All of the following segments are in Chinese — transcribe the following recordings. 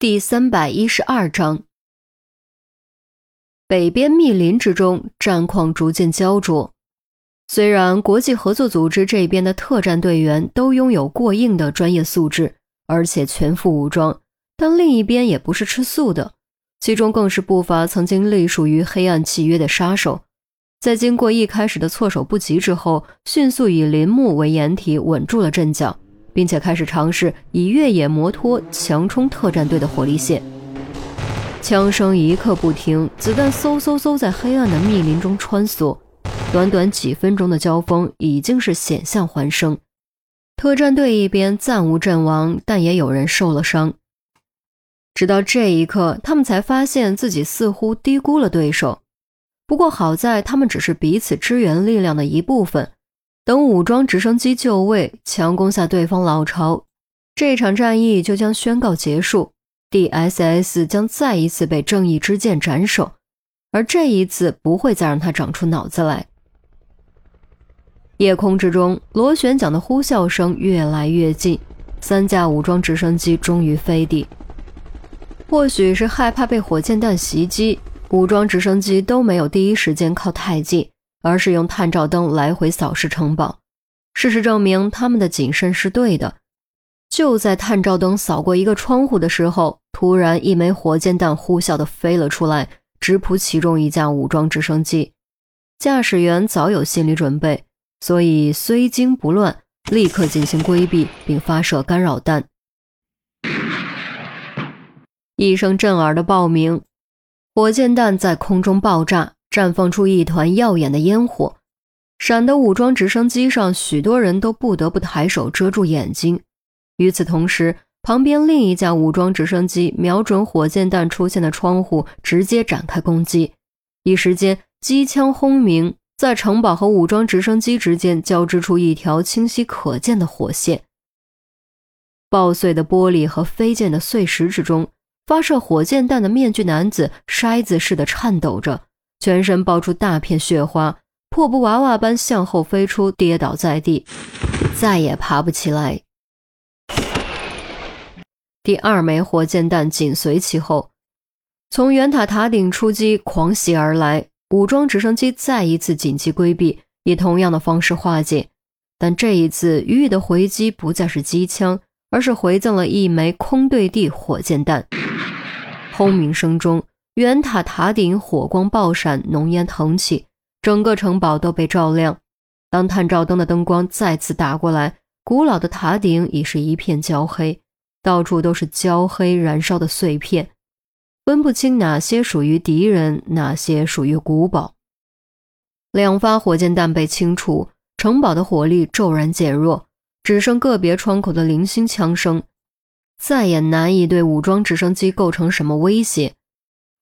第三百一十二章，北边密林之中，战况逐渐焦灼。虽然国际合作组织这边的特战队员都拥有过硬的专业素质，而且全副武装，但另一边也不是吃素的。其中更是不乏曾经隶属于黑暗契约的杀手，在经过一开始的措手不及之后，迅速以林木为掩体稳住了阵脚。并且开始尝试以越野摩托强冲特战队的火力线，枪声一刻不停，子弹嗖嗖嗖在黑暗的密林中穿梭。短短几分钟的交锋已经是险象环生。特战队一边暂无阵亡，但也有人受了伤。直到这一刻，他们才发现自己似乎低估了对手。不过好在他们只是彼此支援力量的一部分。等武装直升机就位，强攻下对方老巢，这场战役就将宣告结束。D.S.S 将再一次被正义之剑斩首，而这一次不会再让他长出脑子来。夜空之中，螺旋桨的呼啸声越来越近，三架武装直升机终于飞地。或许是害怕被火箭弹袭击，武装直升机都没有第一时间靠太近。而是用探照灯来回扫视城堡。事实证明，他们的谨慎是对的。就在探照灯扫过一个窗户的时候，突然一枚火箭弹呼啸地飞了出来，直扑其中一架武装直升机。驾驶员早有心理准备，所以虽惊不乱，立刻进行规避并发射干扰弹。一声震耳的爆鸣，火箭弹在空中爆炸。绽放出一团耀眼的烟火，闪的武装直升机上，许多人都不得不抬手遮住眼睛。与此同时，旁边另一架武装直升机瞄准火箭弹出现的窗户，直接展开攻击。一时间，机枪轰鸣，在城堡和武装直升机之间交织出一条清晰可见的火线。爆碎的玻璃和飞溅的碎石之中，发射火箭弹的面具男子筛子似的颤抖着。全身爆出大片血花，破布娃娃般向后飞出，跌倒在地，再也爬不起来。第二枚火箭弹紧随其后，从圆塔塔顶出击，狂袭而来。武装直升机再一次紧急规避，以同样的方式化解。但这一次，予以的回击不再是机枪，而是回赠了一枚空对地火箭弹。轰鸣声中。圆塔塔顶火光爆闪，浓烟腾起，整个城堡都被照亮。当探照灯的灯光再次打过来，古老的塔顶已是一片焦黑，到处都是焦黑燃烧的碎片，分不清哪些属于敌人，哪些属于古堡。两发火箭弹被清除，城堡的火力骤然减弱，只剩个别窗口的零星枪声，再也难以对武装直升机构成什么威胁。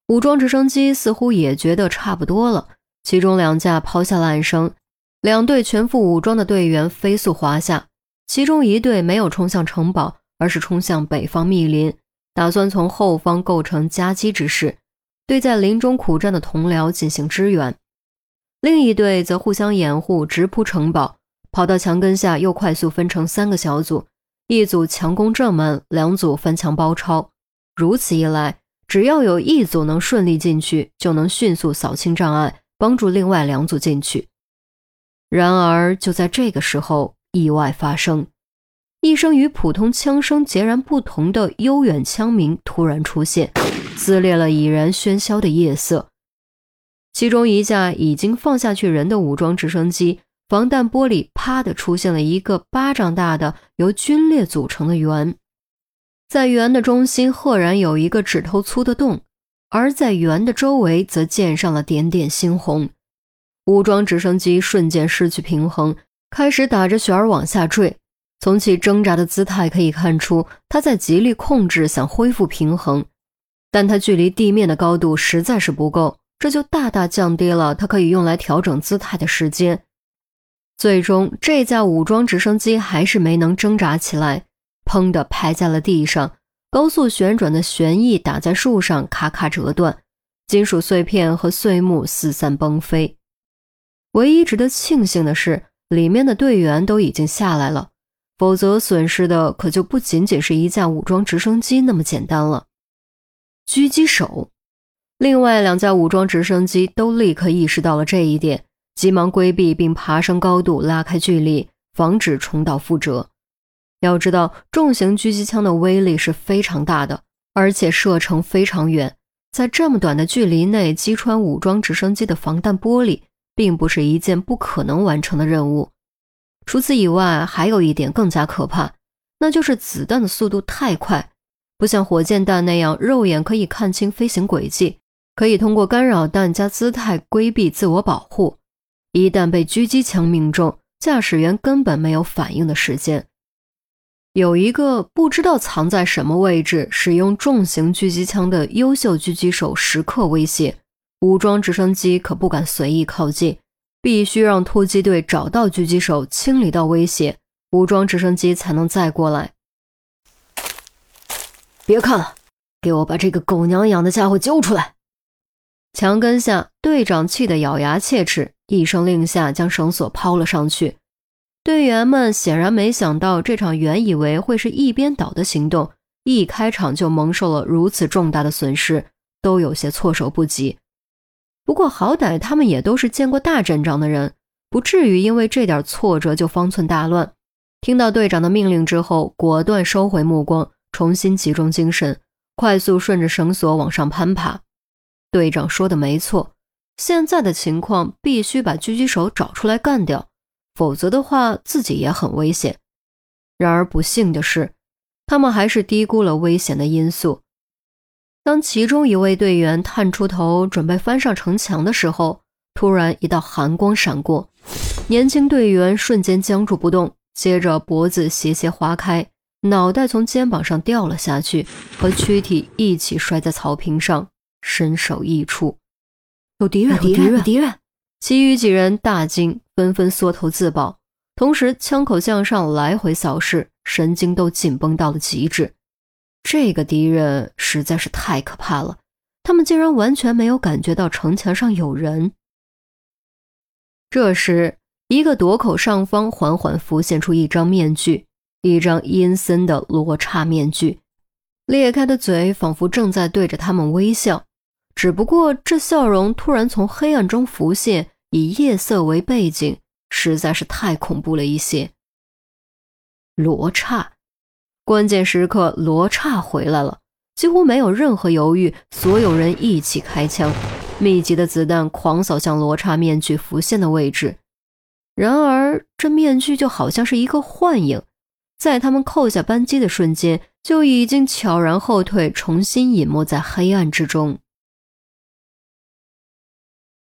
武装直升机似乎也觉得差不多了，其中两架抛下了岸绳，两队全副武装的队员飞速滑下。其中一队没有冲向城堡，而是冲向北方密林，打算从后方构成夹击之势，对在林中苦战的同僚进行支援。另一队则互相掩护，直扑城堡，跑到墙根下，又快速分成三个小组，一组强攻正门，两组翻墙包抄。如此一来。只要有一组能顺利进去，就能迅速扫清障碍，帮助另外两组进去。然而，就在这个时候，意外发生，一声与普通枪声截然不同的悠远枪鸣突然出现，撕裂了已然喧嚣的夜色。其中一架已经放下去人的武装直升机，防弹玻璃啪的出现了一个巴掌大的由龟裂组成的圆。在圆的中心赫然有一个指头粗的洞，而在圆的周围则溅上了点点猩红。武装直升机瞬间失去平衡，开始打着旋儿往下坠。从其挣扎的姿态可以看出，它在极力控制，想恢复平衡，但它距离地面的高度实在是不够，这就大大降低了它可以用来调整姿态的时间。最终，这架武装直升机还是没能挣扎起来。砰的拍在了地上，高速旋转的旋翼打在树上，咔咔折断，金属碎片和碎木四散崩飞。唯一值得庆幸的是，里面的队员都已经下来了，否则损失的可就不仅仅是一架武装直升机那么简单了。狙击手。另外两架武装直升机都立刻意识到了这一点，急忙规避并爬升高度，拉开距离，防止重蹈覆辙。要知道，重型狙击枪的威力是非常大的，而且射程非常远，在这么短的距离内击穿武装直升机的防弹玻璃，并不是一件不可能完成的任务。除此以外，还有一点更加可怕，那就是子弹的速度太快，不像火箭弹那样肉眼可以看清飞行轨迹，可以通过干扰弹加姿态规避自我保护。一旦被狙击枪命中，驾驶员根本没有反应的时间。有一个不知道藏在什么位置、使用重型狙击枪的优秀狙击手时刻威胁，武装直升机可不敢随意靠近。必须让突击队找到狙击手，清理到威胁，武装直升机才能再过来。别看了，给我把这个狗娘养的家伙揪出来！墙根下，队长气得咬牙切齿，一声令下，将绳索抛了上去。队员们显然没想到，这场原以为会是一边倒的行动，一开场就蒙受了如此重大的损失，都有些措手不及。不过好歹他们也都是见过大阵仗的人，不至于因为这点挫折就方寸大乱。听到队长的命令之后，果断收回目光，重新集中精神，快速顺着绳索往上攀爬。队长说的没错，现在的情况必须把狙击手找出来干掉，否则的话自己也很危险。然而不幸的是，他们还是低估了危险的因素。当其中一位队员探出头准备翻上城墙的时候，突然一道寒光闪过，年轻队员瞬间僵住不动，接着脖子斜斜划开，脑袋从肩膀上掉了下去，和躯体一起摔在草坪上，身首异处。有敌人！有敌人！有敌人！其余几人大惊，纷纷缩头自保，同时枪口向上来回扫视，神经都紧绷到了极致。这个敌人实在是太可怕了，他们竟然完全没有感觉到城墙上有人。这时，一个垛口上方缓缓浮现出一张面具，一张阴森的罗刹面具，裂开的嘴仿佛正在对着他们微笑。只不过，这笑容突然从黑暗中浮现，以夜色为背景，实在是太恐怖了一些。罗刹。关键时刻，罗刹回来了，几乎没有任何犹豫，所有人一起开枪，密集的子弹狂扫向罗刹面具浮现的位置。然而，这面具就好像是一个幻影，在他们扣下扳机的瞬间，就已经悄然后退，重新隐没在黑暗之中。